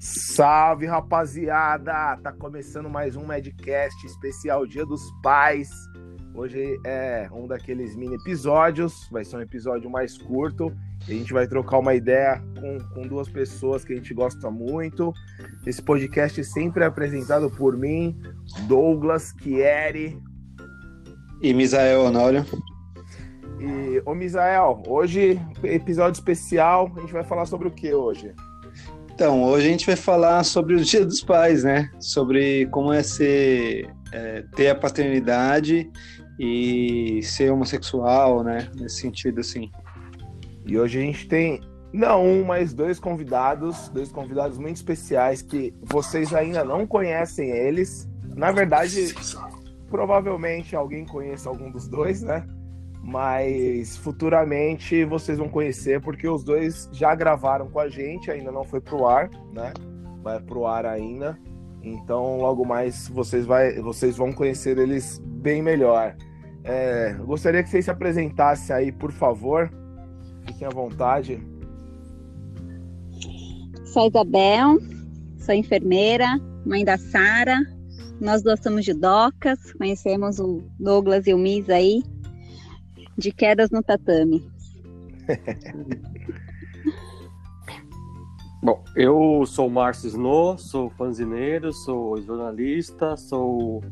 Salve, rapaziada! Tá começando mais um Madcast especial Dia dos Pais. Hoje é um daqueles mini episódios, vai ser um episódio mais curto. A gente vai trocar uma ideia com, com duas pessoas que a gente gosta muito. Esse podcast sempre é apresentado por mim, Douglas Chieri. E Misael Honório. E, ô Misael, hoje, episódio especial, a gente vai falar sobre o que hoje? Então, hoje a gente vai falar sobre o Dia dos Pais, né? Sobre como é ser, é, ter a paternidade e ser homossexual, né? Nesse sentido, assim. E hoje a gente tem, não um, mas dois convidados, dois convidados muito especiais que vocês ainda não conhecem eles. Na verdade, provavelmente alguém conhece algum dos dois, né? Mas futuramente vocês vão conhecer porque os dois já gravaram com a gente, ainda não foi pro ar, né? Vai pro ar ainda. Então logo mais vocês, vai, vocês vão conhecer eles bem melhor. É, gostaria que vocês se apresentassem aí, por favor. Fiquem à vontade. Sou Isabel, sou enfermeira, mãe da Sara. Nós somos de Docas, conhecemos o Douglas e o Mis aí de quedas no tatame. Bom, eu sou o Márcio Snow, sou fanzineiro, sou jornalista, sou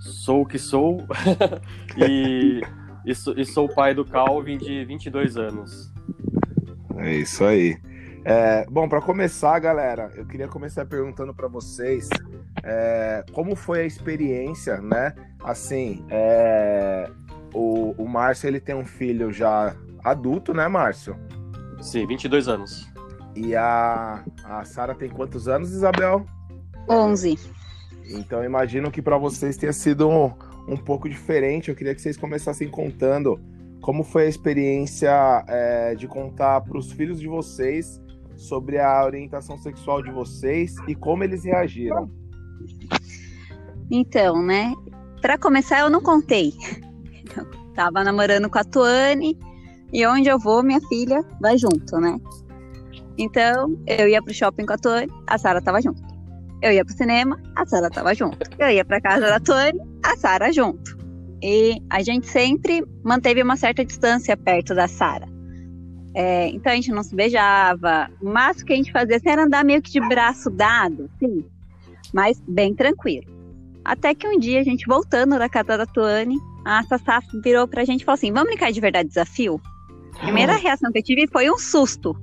sou o que sou e, e, sou, e sou o pai do Calvin de 22 anos. É isso aí. É, bom, para começar, galera, eu queria começar perguntando para vocês é, como foi a experiência, né? Assim, é, o, o Márcio ele tem um filho já adulto, né, Márcio? Sim, 22 anos. E a, a Sara tem quantos anos, Isabel? 11. Então imagino que para vocês tenha sido um, um, pouco diferente. Eu queria que vocês começassem contando como foi a experiência é, de contar para os filhos de vocês sobre a orientação sexual de vocês e como eles reagiram. Então, né? Para começar, eu não contei. Tava namorando com a Tuane e onde eu vou, minha filha vai junto, né? Então, eu ia pro shopping com a Tuane, a Sara tava junto. Eu ia pro cinema, a Sara tava junto. Eu ia pra casa da Tuane, a Sara junto. E a gente sempre manteve uma certa distância perto da Sara. É, então a gente não se beijava. O máximo que a gente fazia assim, era andar meio que de braço dado, sim. Mas bem tranquilo. Até que um dia a gente voltando da casa da Tuane, a Sassá virou pra gente e falou assim: vamos brincar de verdade desafio? A primeira ah. reação que eu tive foi um susto.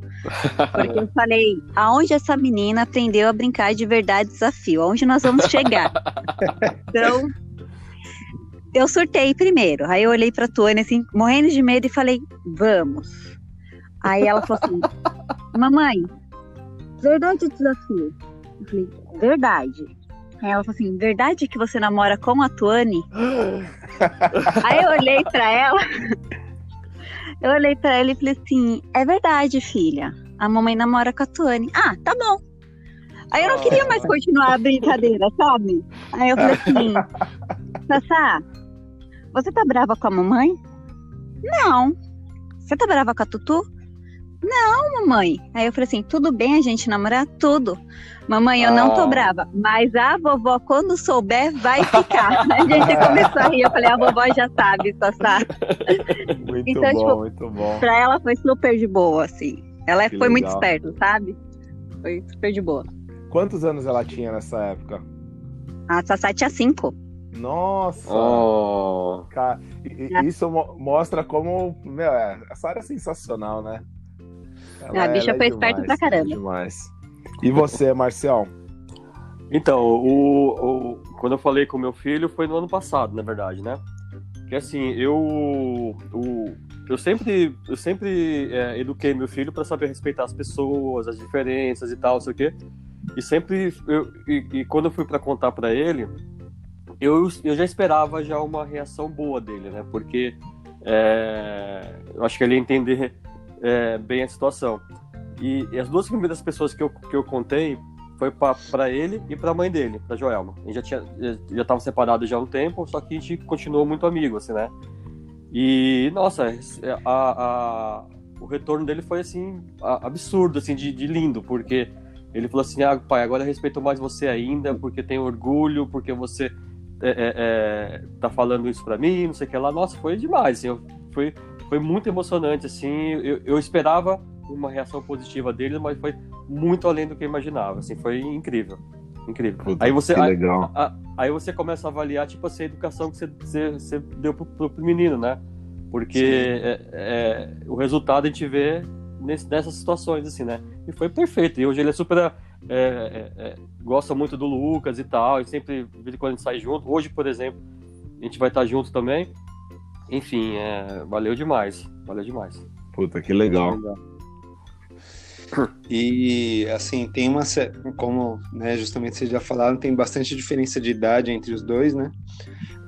Porque eu falei, aonde essa menina aprendeu a brincar de verdade desafio? Aonde nós vamos chegar? então, eu surtei primeiro. Aí eu olhei pra Tônia, assim, morrendo de medo, e falei, vamos. Aí ela falou assim, mamãe, verdade desafio? Eu falei, verdade. Aí ela falou assim: verdade que você namora com a Tuane? Aí eu olhei pra ela. Eu olhei pra ela e falei assim: é verdade, filha. A mamãe namora com a Tuane. Ah, tá bom. Aí eu não queria mais continuar a brincadeira, sabe? Aí eu falei assim: Sassá, você tá brava com a mamãe? Não. Você tá brava com a Tutu? Não, mamãe. Aí eu falei assim: tudo bem a gente namorar? Tudo. Mamãe, eu ah. não tô ah. brava, mas a vovó, quando souber, vai ficar. a gente começou a rir. Eu falei: a vovó já sabe, só sabe. Muito então, bom, tipo, muito bom. Pra ela foi super de boa, assim. Ela que foi legal. muito esperta, sabe? Foi super de boa. Quantos anos ela tinha nessa época? A Sassá tinha cinco. Nossa! Oh. Cara, isso mostra como. Meu, é, essa área é sensacional, né? Ela, a bicha foi é esperta pra caramba. É demais. E você, Marcial? Então, o, o, quando eu falei com meu filho foi no ano passado, na verdade, né? Que assim, eu, o, eu sempre, eu sempre é, eduquei meu filho para saber respeitar as pessoas, as diferenças e tal, sei o quê. E sempre, eu, e, e quando eu fui para contar para ele, eu, eu já esperava já uma reação boa dele, né? Porque é, eu acho que ele ia entender é, bem a situação. E, e, as duas primeiras pessoas que eu, que eu contei foi para ele e para a mãe dele, para Joelma. A gente já tinha já estava separado já há um tempo, só que a gente continuou muito amigo, assim, né? E nossa, a, a, o retorno dele foi assim absurdo, assim, de, de lindo, porque Ele falou assim: ah, pai, agora eu respeito mais você ainda, porque tenho orgulho, porque você é, é, é tá falando isso para mim, não sei o que lá. Nossa, foi demais, assim, foi, foi muito emocionante, assim. Eu, eu esperava uma reação positiva dele, mas foi muito além do que eu imaginava, assim, foi incrível. Incrível. Puta, aí você aí, aí, você começa a avaliar tipo assim, a educação que você, você, você deu pro, pro menino, né? Porque é, é, o resultado a gente vê nesse, nessas situações, assim, né? E foi perfeito. E hoje ele é super. É, é, é gosta muito do Lucas e tal. E sempre, de quando a gente sai junto. Hoje, por exemplo, a gente vai estar junto também. Enfim, é, valeu demais. Valeu demais. Puta, que legal. E assim, tem uma. Como né, justamente vocês já falaram, tem bastante diferença de idade entre os dois, né?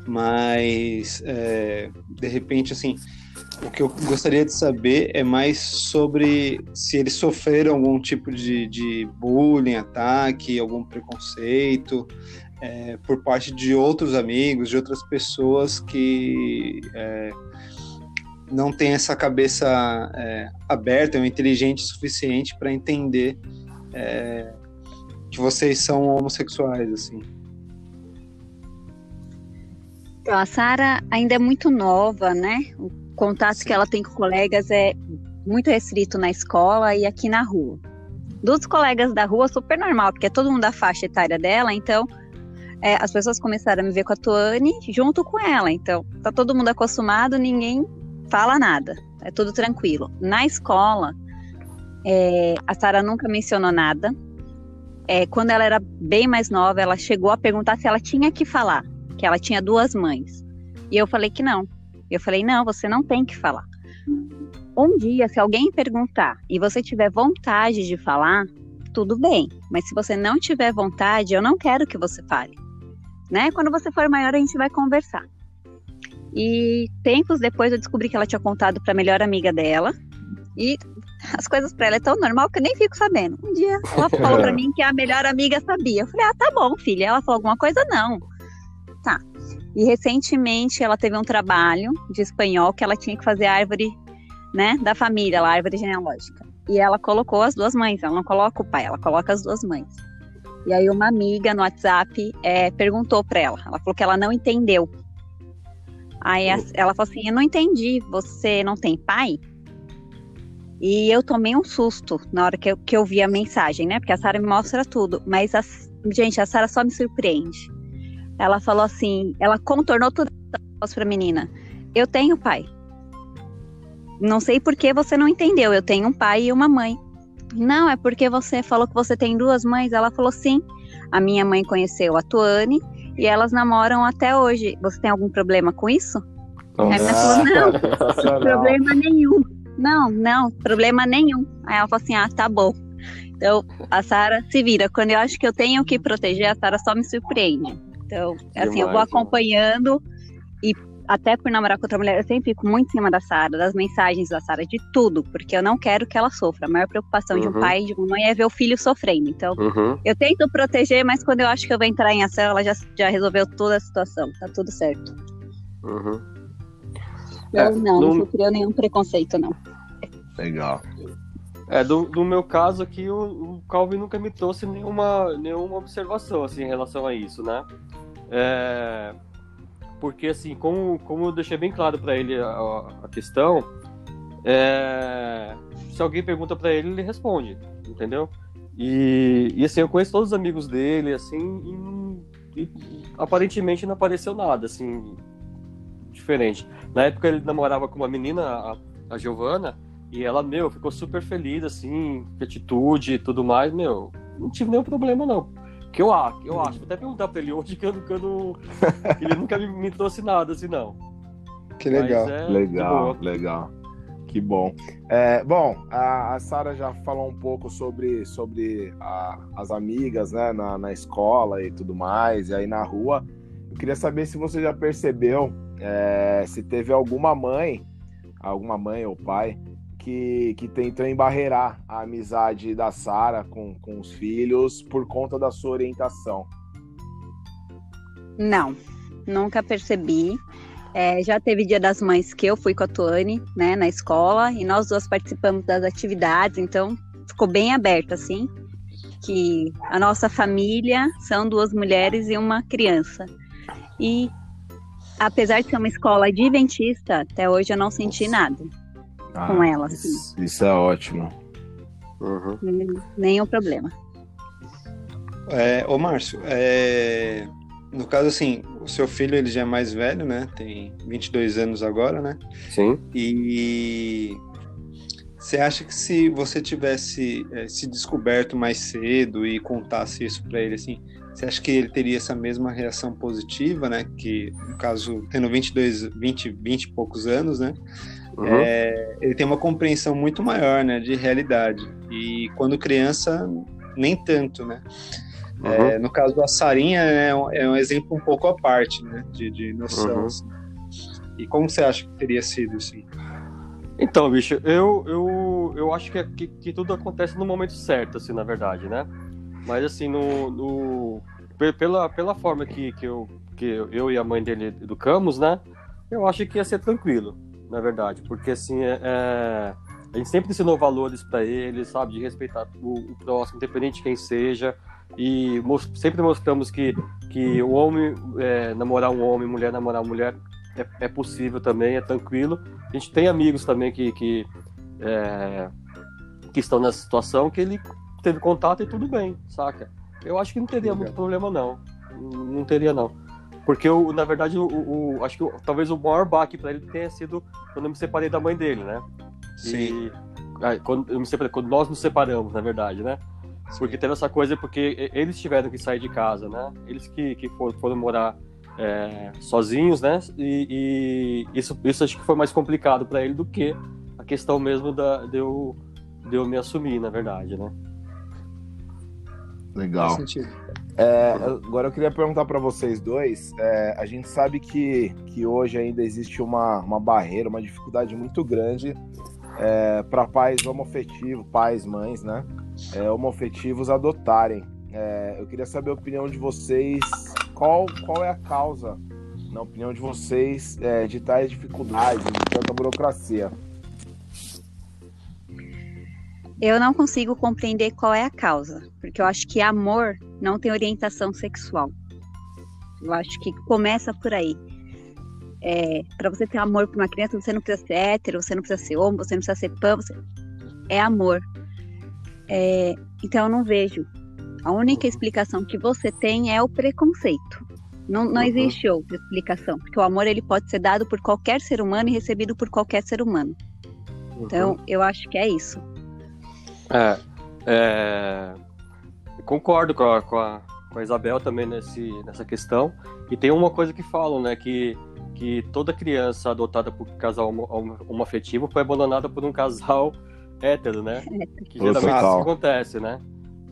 Mas é, de repente, assim, o que eu gostaria de saber é mais sobre se eles sofreram algum tipo de, de bullying, ataque, algum preconceito é, por parte de outros amigos, de outras pessoas que é, não têm essa cabeça é, aberta ou inteligente o suficiente para entender é, que vocês são homossexuais, assim. Então, a Sara ainda é muito nova, né? contato que ela tem com colegas é muito restrito na escola e aqui na rua. Dos colegas da rua, super normal, porque é todo mundo da faixa etária dela, então é, as pessoas começaram a me ver com a Tuane junto com ela. Então, tá todo mundo acostumado, ninguém fala nada, é tudo tranquilo. Na escola, é, a Sara nunca mencionou nada. É, quando ela era bem mais nova, ela chegou a perguntar se ela tinha que falar, que ela tinha duas mães. E eu falei que não, eu falei: não, você não tem que falar. Um dia, se alguém perguntar e você tiver vontade de falar, tudo bem. Mas se você não tiver vontade, eu não quero que você fale. Né? Quando você for maior, a gente vai conversar. E tempos depois eu descobri que ela tinha contado para a melhor amiga dela. E as coisas para ela é tão normal que eu nem fico sabendo. Um dia ela falou para mim que a melhor amiga sabia. Eu falei: "Ah, tá bom, filha". Ela falou alguma coisa não. Tá. E recentemente ela teve um trabalho de espanhol que ela tinha que fazer a árvore, né, da família, a árvore genealógica. E ela colocou as duas mães, ela não coloca o pai, ela coloca as duas mães. E aí uma amiga no WhatsApp é, perguntou para ela, ela falou que ela não entendeu. Aí ela falou assim, eu não entendi, você não tem pai? E eu tomei um susto na hora que eu, que eu vi a mensagem, né? Porque a Sara me mostra tudo. Mas, a, gente, a Sara só me surpreende. Ela falou assim, ela contornou tudo para a menina. Eu tenho pai. Não sei por que você não entendeu. Eu tenho um pai e uma mãe. Não, é porque você falou que você tem duas mães. Ela falou sim. A minha mãe conheceu a Tuane e elas namoram até hoje. Você tem algum problema com isso? Aí ela falou, não, problema nenhum. Não, não, problema nenhum. Aí ela falou assim, ah, tá bom. Então, a Sara se vira. Quando eu acho que eu tenho que proteger, a Sara só me surpreende. Então, Demais, assim, eu vou acompanhando e até por namorar com outra mulher, eu sempre fico muito em cima da Sara, das mensagens da Sara, de tudo, porque eu não quero que ela sofra. A maior preocupação uhum. de um uhum. pai e de uma mãe é ver o filho sofrendo. Então, uhum. eu tento proteger, mas quando eu acho que eu vou entrar em ação, ela já, já resolveu toda a situação. Tá tudo certo. Uhum. Eu é, não, não sofreu nenhum preconceito, não. Legal. É, do, do meu caso aqui, o, o Calvin nunca me trouxe nenhuma, nenhuma observação assim, em relação a isso, né? É, porque, assim, como, como eu deixei bem claro para ele a, a questão, é, se alguém pergunta para ele, ele responde, entendeu? E, e, assim, eu conheço todos os amigos dele, assim, e, e aparentemente não apareceu nada, assim, diferente. Na época ele namorava com uma menina, a, a Giovana, e ela, meu, ficou super feliz, assim, atitude e tudo mais, meu, não tive nenhum problema, não. Que eu, eu acho, vou até perguntar pra ele hoje que, eu, que, eu não, que ele nunca me, me, trouxe nada, assim, não. Que legal. É legal, legal. Que bom. É, bom, a, a Sara já falou um pouco sobre, sobre a, as amigas, né, na, na escola e tudo mais, e aí na rua. Eu queria saber se você já percebeu é, se teve alguma mãe, alguma mãe ou pai, que, que tentou embarrear a amizade da Sara com, com os filhos por conta da sua orientação. Não, nunca percebi. É, já teve Dia das Mães que eu fui com a Tuane, né, na escola, e nós duas participamos das atividades, então ficou bem aberto, assim. que a nossa família são duas mulheres e uma criança. E apesar de ser uma escola adventista, até hoje eu não senti nada ah, com ela. Assim. Isso, isso, é ótimo. Uhum. Nenhum problema. É, ô Márcio, é, no caso assim, o seu filho ele já é mais velho, né? Tem 22 anos agora, né? Sim. E você acha que se você tivesse é, se descoberto mais cedo e contasse isso para ele, assim, você acha que ele teria essa mesma reação positiva, né? Que, no caso, tendo 22, 20, 20 e poucos anos, né? Uhum. É, ele tem uma compreensão muito maior, né? De realidade. E quando criança, nem tanto, né? Uhum. É, no caso da Sarinha, é um, é um, exemplo um pouco à parte, né? De, de noção. Uhum. Assim. E como você acha que teria sido, assim? Então, bicho, eu, eu, eu acho que, que, que, tudo acontece no momento certo, assim, na verdade, né? Mas, assim, no, no pela, pela forma que, que, eu, que eu e a mãe dele educamos, né? Eu acho que ia ser tranquilo, na verdade. Porque, assim, é, é a gente sempre ensinou valores para ele, sabe? De respeitar o, o, próximo, independente de quem seja. E most, sempre mostramos que, que o homem é, namorar um homem, mulher namorar uma mulher é, é, possível também, é tranquilo. A gente tem amigos também que, que, é, que estão nessa situação que ele teve contato e tudo bem, saca? Eu acho que não teria muito problema, não. Não teria, não. Porque, eu, na verdade, o, o acho que talvez o maior baque para ele tenha sido quando eu me separei da mãe dele, né? Sim. E, quando, eu me separei, quando nós nos separamos, na verdade, né? Porque teve essa coisa, porque eles tiveram que sair de casa, né? Eles que, que foram, foram morar é, sozinhos, né? E, e, isso, isso acho que foi mais complicado para ele do que a questão mesmo da, de, eu, de eu me assumir, na verdade, né? Legal. É, agora eu queria perguntar para vocês dois. É, a gente sabe que, que hoje ainda existe uma, uma barreira, uma dificuldade muito grande é, para pais homoafetivos, pais, mães, né? É, homoafetivos adotarem. É, eu queria saber a opinião de vocês qual, qual é a causa, na opinião de vocês, é, de tais dificuldades, de tanta burocracia? Eu não consigo compreender qual é a causa, porque eu acho que amor não tem orientação sexual. Eu acho que começa por aí. É, para você ter amor por uma criança, você não precisa ser hétero, você não precisa ser homem, você não precisa ser pan, você... é amor. É, então eu não vejo a única explicação que você tem é o preconceito. Não, não uhum. existe outra explicação, porque o amor ele pode ser dado por qualquer ser humano e recebido por qualquer ser humano. Uhum. Então, eu acho que é isso. É, é... concordo com a, com, a, com a Isabel também nesse, nessa questão. E tem uma coisa que falam, né, que, que toda criança adotada por casal homoafetivo foi abandonada por um casal hétero, né? Que geralmente isso acontece, né?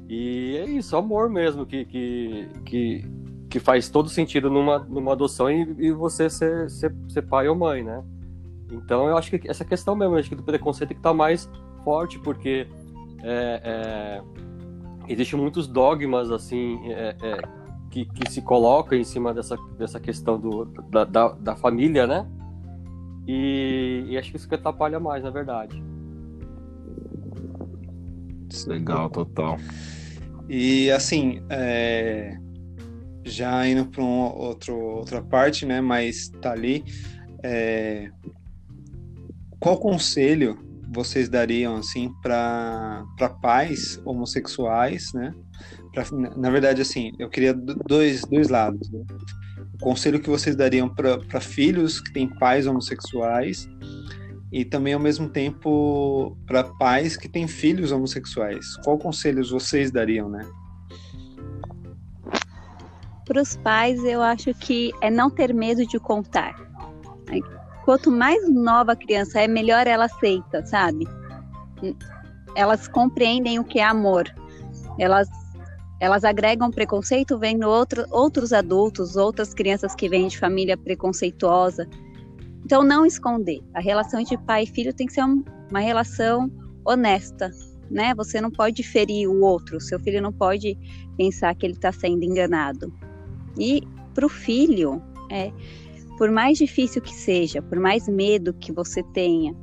E é isso, amor mesmo, que, que, que, que faz todo sentido numa, numa adoção e, e você ser, ser, ser, pai ou mãe, né? Então eu acho que essa questão mesmo, acho que do preconceito tem que estar tá mais forte, porque é, é, existem muitos dogmas, assim, é, é, que, que se colocam em cima dessa, dessa questão do, da, da, da família, né? E, e, acho que isso que atrapalha mais, na verdade. Legal, total. E assim, é, já indo para um outro, outra parte, né? Mas tá ali. É, qual conselho vocês dariam assim para pais homossexuais, né? Pra, na verdade, assim, eu queria dois, dois lados. Né? O conselho que vocês dariam para filhos que têm pais homossexuais e também ao mesmo tempo para pais que têm filhos homossexuais. Qual conselhos vocês dariam, né? Para os pais, eu acho que é não ter medo de contar. Quanto mais nova a criança é, melhor ela aceita, sabe? Elas compreendem o que é amor. Elas elas agregam preconceito vendo outro, outros adultos, outras crianças que vêm de família preconceituosa então, não esconder. A relação entre pai e filho tem que ser uma relação honesta, né? Você não pode ferir o outro, seu filho não pode pensar que ele está sendo enganado. E para o filho, é, por mais difícil que seja, por mais medo que você tenha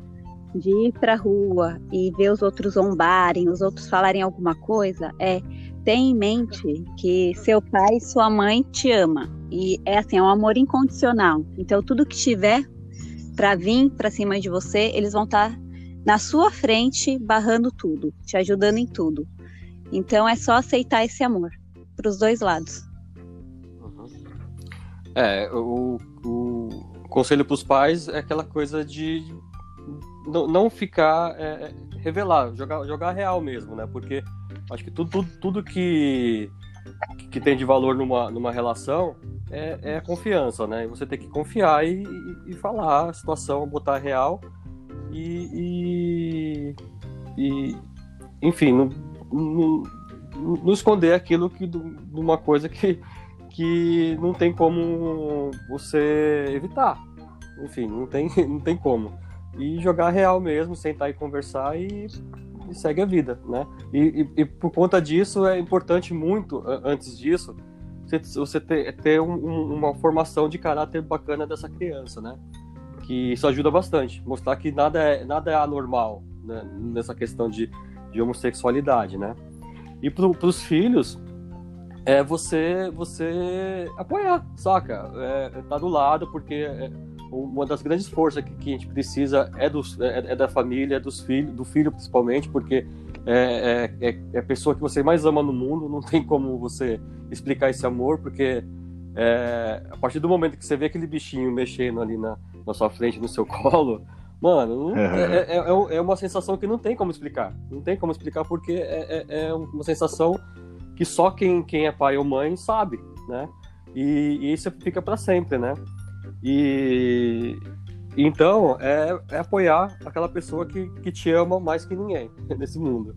de ir para a rua e ver os outros zombarem, os outros falarem alguma coisa, é tem em mente que seu pai e sua mãe te ama e é assim, é um amor incondicional. Então tudo que tiver para vir para cima de você, eles vão estar tá na sua frente, barrando tudo, te ajudando em tudo. Então é só aceitar esse amor para os dois lados. Uhum. É, o, o conselho para os pais é aquela coisa de não, ficar é, revelar, jogar, jogar real mesmo, né? Porque acho que tudo, tudo, tudo que, que tem de valor numa, numa relação é, é a confiança, né? Você tem que confiar e, e, e falar a situação, botar real e, e, e enfim, não, não, não, esconder aquilo que de uma coisa que, que não tem como você evitar. Enfim, não tem, não tem como. E jogar real mesmo, sentar e conversar e, e segue a vida, né? E, e, e, por conta disso é importante muito, antes disso, você, ter, ter um, uma formação de caráter bacana dessa criança, né? que isso ajuda bastante, mostrar que nada é, nada é anormal né, nessa questão de, de homossexualidade, né? E para os filhos, é você você apoiar, saca? É, é, tá do lado, porque é, uma das grandes forças que, que, a gente precisa é, dos, é, é da família, é dos filhos, do filho principalmente, porque é, é, é, a pessoa que você mais ama no mundo, não tem como você explicar esse amor, porque a partir do momento que você vê aquele bichinho mexendo ali na, na sua frente, no seu colo, mano, é, é, uma sensação que não tem como explicar. Não tem como explicar porque é uma sensação que só quem, quem é pai ou mãe sabe, né? E, e isso fica para sempre, né? E então é, é, apoiar aquela pessoa que, que te ama mais que ninguém nesse mundo.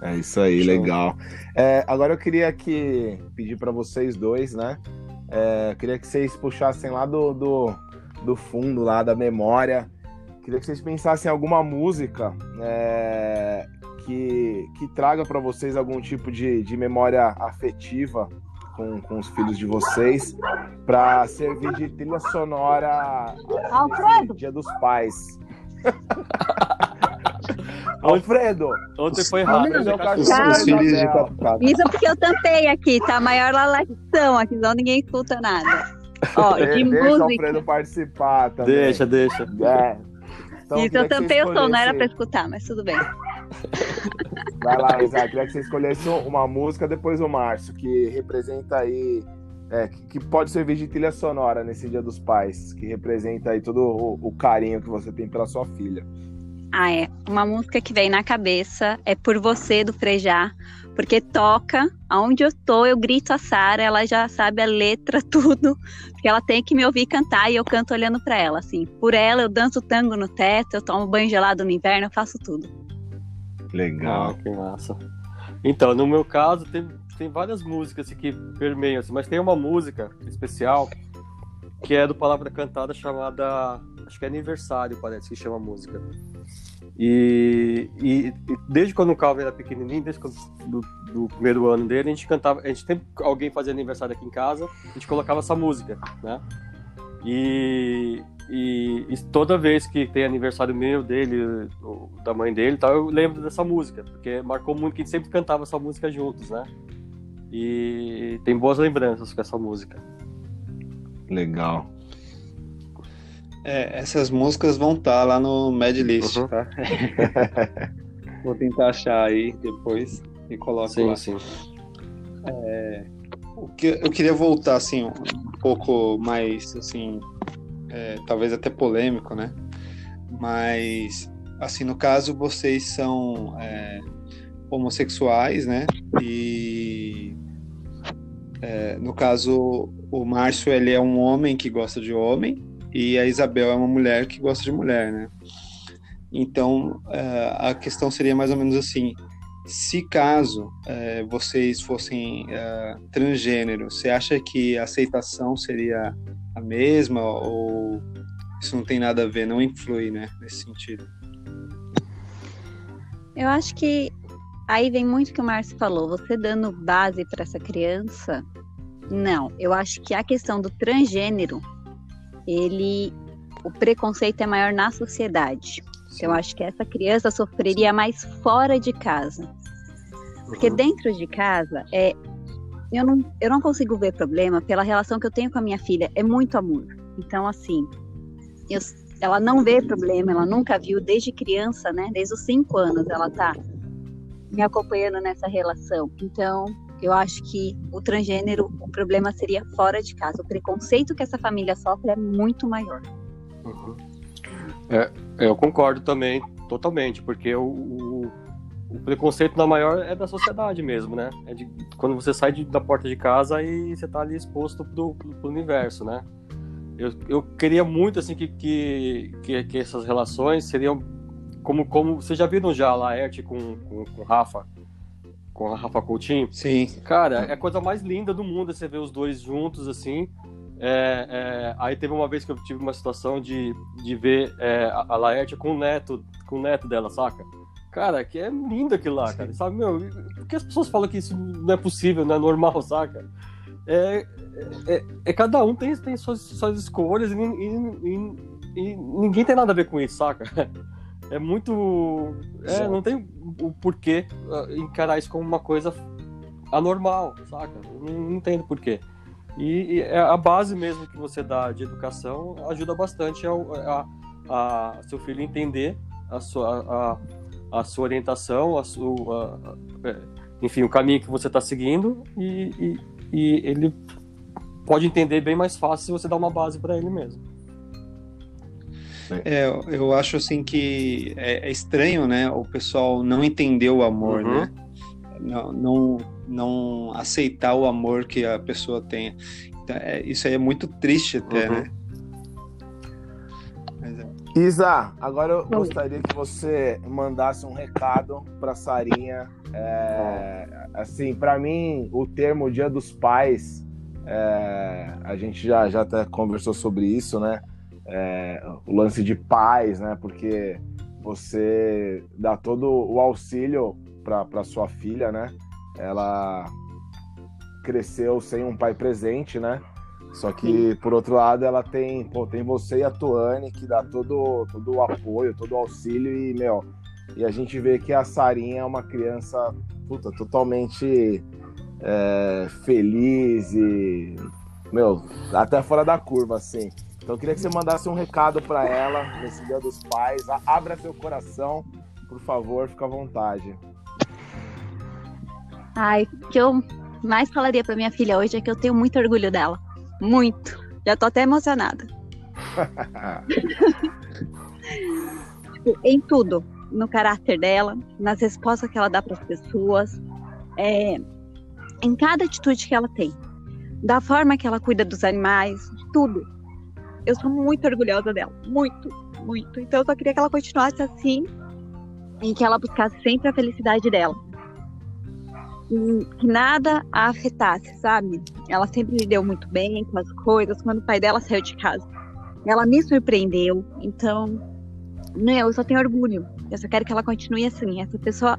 É isso aí, Show. legal. É, agora eu queria aqui pedir para vocês dois, né? É, queria que vocês puxassem lá do, do, do, fundo, lá da memória. Queria que vocês pensassem em alguma música é, que, que traga para vocês algum tipo de, de memória afetiva com, com os filhos de vocês, para servir de trilha sonora Alfredo. Dia dos Pais. Alfredo! Ontem foi errado. Né? Isso porque eu tampei aqui, tá? Maior lalação aqui, não ninguém escuta nada. Ó, de deixa música. o Alfredo participar também. Deixa, deixa. É. Então, Isso eu tampei o som, não era pra escutar, mas tudo bem. Vai lá, Isaac. Queria que você escolhesse uma música, depois o Márcio, que representa aí. É, que, pode servir de trilha sonora nesse Dia dos Pais, que representa aí todo o, o carinho que você tem pela sua filha. Ah, é. Uma música que vem na cabeça é Por Você, do Frejá, porque toca, aonde eu tô, eu grito a Sara, ela já sabe a letra, tudo, porque ela tem que me ouvir cantar e eu canto olhando para ela, assim. Por ela, eu danço tango no teto, eu tomo banho gelado no inverno, eu faço tudo. Legal. Ah, que massa. Então, no meu caso, tem, tem várias músicas que permeiam, assim, mas tem uma música especial que é do Palavra Cantada chamada. Acho que é aniversário, parece que chama a música. E, e, e, desde quando o Calvin era pequenininho, desde quando, do, do, primeiro ano dele, a gente cantava, a gente sempre alguém fazia aniversário aqui em casa, a gente colocava essa música, né? E, e, e toda vez que tem aniversário meu, dele, da mãe dele, tal, eu lembro dessa música, porque marcou muito que a gente sempre cantava essa música juntos, né? E tem boas lembranças com essa música. Legal. É, essas músicas vão estar tá lá no Medlist, uhum. tá? Vou tentar achar aí depois e coloco sim, lá. Sim, é, o que eu queria voltar assim um pouco mais assim, é, talvez até polêmico, né? Mas assim no caso vocês são é, homossexuais, né? E é, no caso o Márcio ele é um homem que gosta de homem e a Isabel é uma mulher que gosta de mulher, né? Então, uh, a questão seria mais ou menos assim: se caso uh, vocês fossem uh, transgênero, você acha que a aceitação seria a mesma ou isso não tem nada a ver, não influi, né, nesse sentido? Eu acho que aí vem muito o que o Márcio falou. Você dando base para essa criança, não. Eu acho que a questão do transgênero ele o preconceito é maior na sociedade. Então, eu acho que essa criança sofreria mais fora de casa. Porque dentro de casa, é, eu, não, eu não consigo ver problema pela relação que eu tenho com a minha filha. É muito amor. Então, assim, eu, ela não vê problema, ela nunca viu desde criança, né? Desde os cinco anos ela tá me acompanhando nessa relação. Então, eu acho que o transgênero, o problema seria fora de casa. O preconceito que essa família sofre é muito maior. Uhum. É, eu concordo também, totalmente, porque o, o, o, preconceito na maior é da sociedade mesmo, né? É de, quando você sai de, da porta de casa e você tá ali exposto pro, pro, pro universo, né? Eu, eu queria muito, assim, que, que, que, que essas relações seriam como, como vocês já viram já a Laerte com, com, com Rafa, com a Rafa Coutinho? Sim. Cara, é a coisa mais linda do mundo você ver os dois juntos, assim. É, é, aí teve uma vez que eu tive uma situação de, de ver é, a Laerte com o neto, com o neto dela, saca? Cara, que é lindo aquilo lá, Sim. cara. Sabe, meu, por que as pessoas falam que isso não é possível, não é normal, saca? É, é, é cada um tem, tem suas, suas escolhas e, e, e, e, ninguém tem nada a ver com isso, saca? É muito. É, não tem o porquê ah, encarar isso como uma coisa anormal, saca? Não, não entendo porquê. E, e é a base mesmo que você dá de educação ajuda bastante ao, a, a, seu filho entender a sua, a, a sua orientação, a sua, a, é, enfim, o caminho que você está seguindo e, e, e, ele pode entender bem mais fácil se você dá uma base para ele mesmo. É, eu acho assim que é, é, estranho, né? O pessoal não entender o amor, uhum. né? Não, não não aceitar o amor que a pessoa tem. Então, é, isso aí é muito triste até, uhum. né? É. Isa, agora eu gostaria que você mandasse um recado para Sarinha. É, assim, para mim, o termo Dia dos Pais, é, a gente já, já até conversou sobre isso, né? É, o lance de pais, né? Porque você dá todo o auxílio para sua filha, né? Ela cresceu sem um pai presente, né? Só que, por outro lado, ela tem, pô, tem você e a Tuane que dá todo, todo o apoio, todo o auxílio e, meu, e a gente vê que a Sarinha é uma criança, puta, totalmente é, feliz e, meu, até fora da curva, assim. Então eu queria que você mandasse um recado para ela nesse Dia dos Pais. Abra seu coração, por favor, fica à vontade. Ai, o que eu mais falaria para minha filha hoje é que eu tenho muito orgulho dela. Muito. Já tô até emocionada. em tudo. No caráter dela, nas respostas que ela dá para as pessoas, é, em cada atitude que ela tem, da forma que ela cuida dos animais, de tudo. Eu sou muito orgulhosa dela. Muito, muito. Então eu só queria que ela continuasse assim e que ela buscasse sempre a felicidade dela que nada a afetasse, sabe? Ela sempre lidou muito bem com as coisas quando o pai dela saiu de casa. Ela me surpreendeu, então, né, eu só tenho orgulho. Eu só quero que ela continue assim, essa pessoa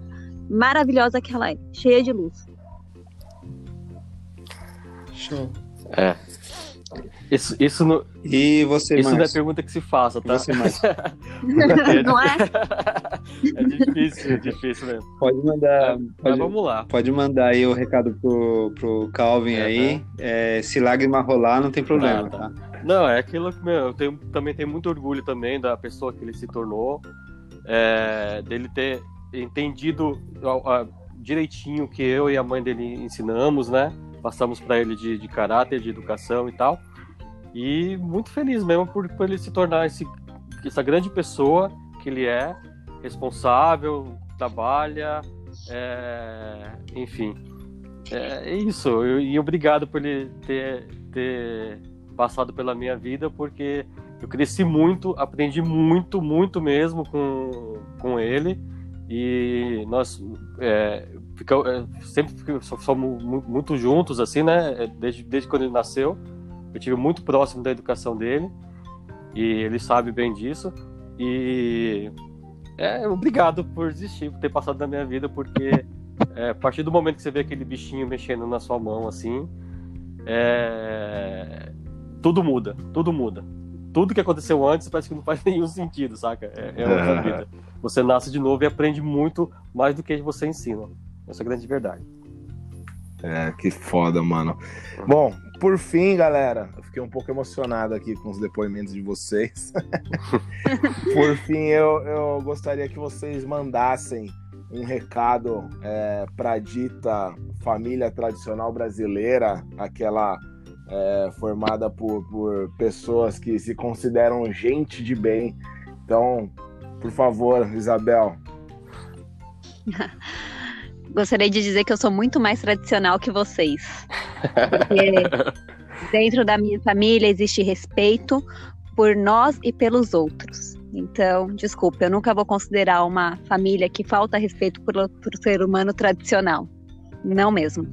maravilhosa que ela é, cheia de luz. Show. É. Isso, isso não, e você, isso não é pergunta que se faça, tá? Você, não é? É difícil, é difícil mesmo. Pode mandar. Pode, vamos lá. Pode mandar aí o recado pro, pro Calvin é, aí. Né? É, se lágrima rolar, não tem problema, ah, tá. tá? Não, é aquilo que, meu, eu tenho, também tenho muito orgulho também da pessoa que ele se tornou, é, dele ter entendido direitinho o que eu e a mãe dele ensinamos, né? passamos para ele de, de, caráter, de educação e tal. E muito feliz mesmo por, por ele se tornar esse, essa grande pessoa que ele é, responsável, trabalha, é, enfim. É, é isso. E obrigado por ele ter, ter passado pela minha vida, porque eu cresci muito, aprendi muito, muito mesmo com, com ele. E nós é, ficamos, é, sempre somos muito juntos, assim, né? É, desde, desde quando ele nasceu. Eu tive muito próximo da educação dele. E ele sabe bem disso. E é, obrigado por existir, por ter passado na minha vida, porque é, a partir do momento que você vê aquele bichinho mexendo na sua mão, assim, é, tudo muda, tudo muda tudo que aconteceu antes parece que não faz nenhum sentido, saca? É, é outra vida. Você nasce de novo e aprende muito mais do que você ensina. Essa é a grande verdade. É, que foda, mano. Bom, por fim, galera, eu fiquei um pouco emocionado aqui com os depoimentos de vocês. por fim, eu, eu gostaria que vocês mandassem um recado é, para a dita família tradicional brasileira, aquela é, formada por, por pessoas que se consideram gente de bem. Então, por favor, Isabel. Gostaria de dizer que eu sou muito mais tradicional que vocês. Porque dentro da minha família existe respeito por nós e pelos outros. Então, desculpa, eu nunca vou considerar uma família que falta respeito por, por ser humano tradicional. Não mesmo.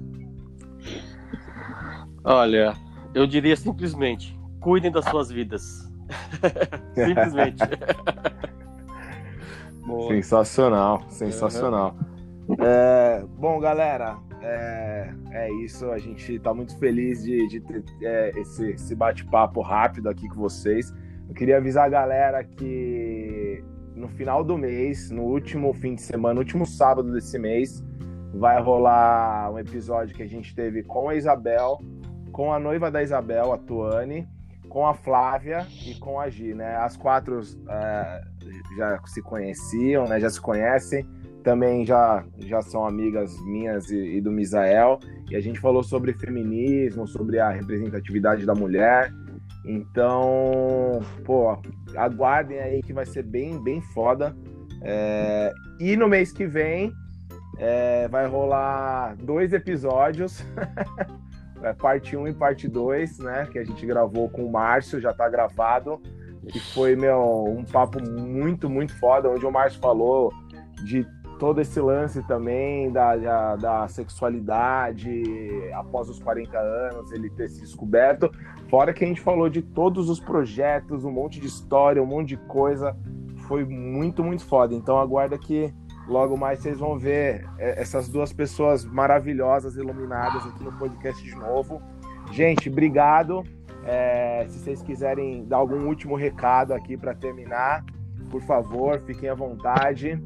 Olha, eu diria simplesmente: cuidem das suas vidas. simplesmente. sensacional, sensacional. Uhum. É, bom, galera, é, é, isso. A gente está muito feliz de, de ter é, esse, esse bate-papo rápido aqui com vocês. Eu queria avisar a galera que no final do mês, no último fim de semana, no último sábado desse mês, vai rolar um episódio que a gente teve com a Isabel, com a noiva da Isabel, a Tuane, com a Flávia e com a Gi, né? As quatro é, já se conheciam, né? Já se conhecem, também já, já são amigas minhas e, e do Misael, e a gente falou sobre feminismo, sobre a representatividade da mulher. Então, pô, aguardem aí que vai ser bem, bem foda. É, e no mês que vem é, vai rolar dois episódios, é, parte 1 e parte 2, né? Que a gente gravou com o Márcio, já tá gravado. E foi, meu, um papo muito, muito foda, onde o Márcio falou de todo esse lance também da, da, da, sexualidade após os 40 anos, ele ter se descoberto. Fora que a gente falou de todos os projetos, um monte de história, um monte de coisa. Foi muito, muito foda. Então aguarda que Logo mais vocês vão ver é, essas duas pessoas maravilhosas, iluminadas aqui no podcast de novo. Gente, obrigado. É, se vocês quiserem dar algum último recado aqui para terminar, por favor, fiquem à vontade.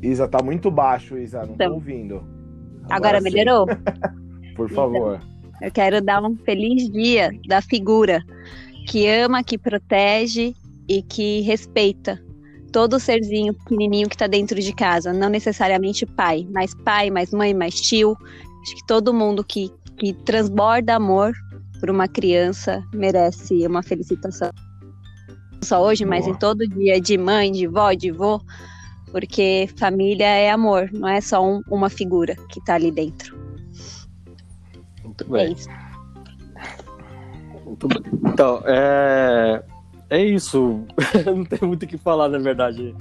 Isa, tá muito baixo, Isa, não então, tô ouvindo. Agora, agora melhorou? por favor. Então. Eu quero dar um feliz dia da figura que ama, que protege e que respeita todo serzinho pequenininho que está dentro de casa, não necessariamente pai, mas pai, mais mãe, mais tio. Acho que todo mundo que, que transborda amor por uma criança merece uma felicitação. Não só hoje, Boa. mas em todo dia de mãe, de vó, de vô, porque família é amor, não é só um, uma figura que está ali dentro. Muito bem. Muito bem. Então, é, é isso. Não tem muito o que falar, na verdade.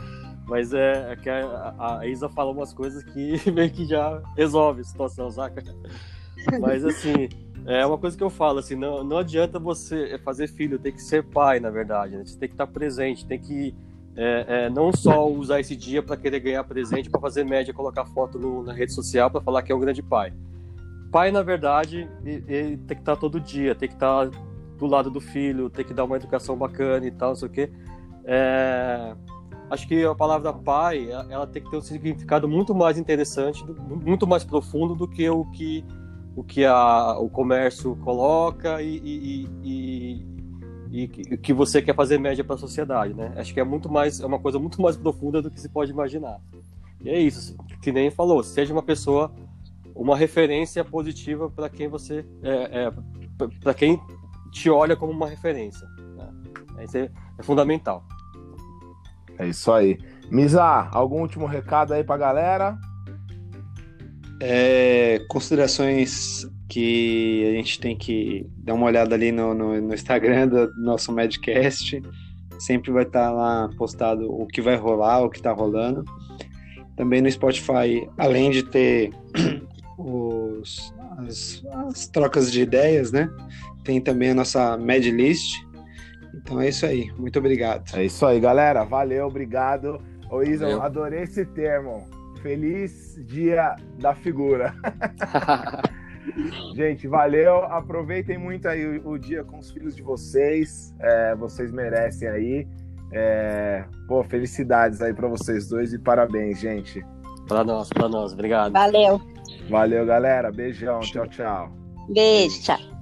Mas é, é que a, a, Isa fala umas coisas que meio que já resolve a situação, saca? Mas assim, é uma coisa que eu falo, assim, não, não adianta você fazer filho, tem que ser pai, na verdade. Né? Você tem que estar presente, tem que é, é, não só usar esse dia para querer ganhar presente, para fazer média, colocar foto no, na rede social para falar que é um grande pai pai, na verdade, ele tem que estar todo dia, tem que estar do lado do filho, tem que dar uma educação bacana e tal, não sei o quê. É... Acho que a palavra pai, ela tem que ter um significado muito mais interessante, muito mais profundo do que o que o que a, o comércio coloca e, e, e, e, que você quer fazer média para a sociedade, né? Acho que é muito mais, é uma coisa muito mais profunda do que se pode imaginar. E é isso, que nem falou, seja uma pessoa uma referência positiva para quem você é, é para quem te olha como uma referência. Né? Isso é, é, fundamental. É isso aí. Misa, algum último recado aí para a galera? É, considerações que a gente tem que dar uma olhada ali no, no, no Instagram do nosso Madcast. Sempre vai estar tá lá postado o que vai rolar, o que está rolando. Também no Spotify, além de ter os, as, as, trocas de ideias, né? Tem também a nossa Mad List. Então é isso aí. Muito obrigado. É isso aí, galera. Valeu, obrigado. Ô, Isa, adorei esse termo. Feliz dia da figura. Gente, valeu. Aproveitem muito aí o, o dia com os filhos de vocês. É, vocês merecem aí. É, pô, felicidades aí para vocês dois e parabéns, gente. Para nós, para nós. Obrigado. Valeu. Valeu, galera. Beijão. Tchau, tchau. Beijo, tchau.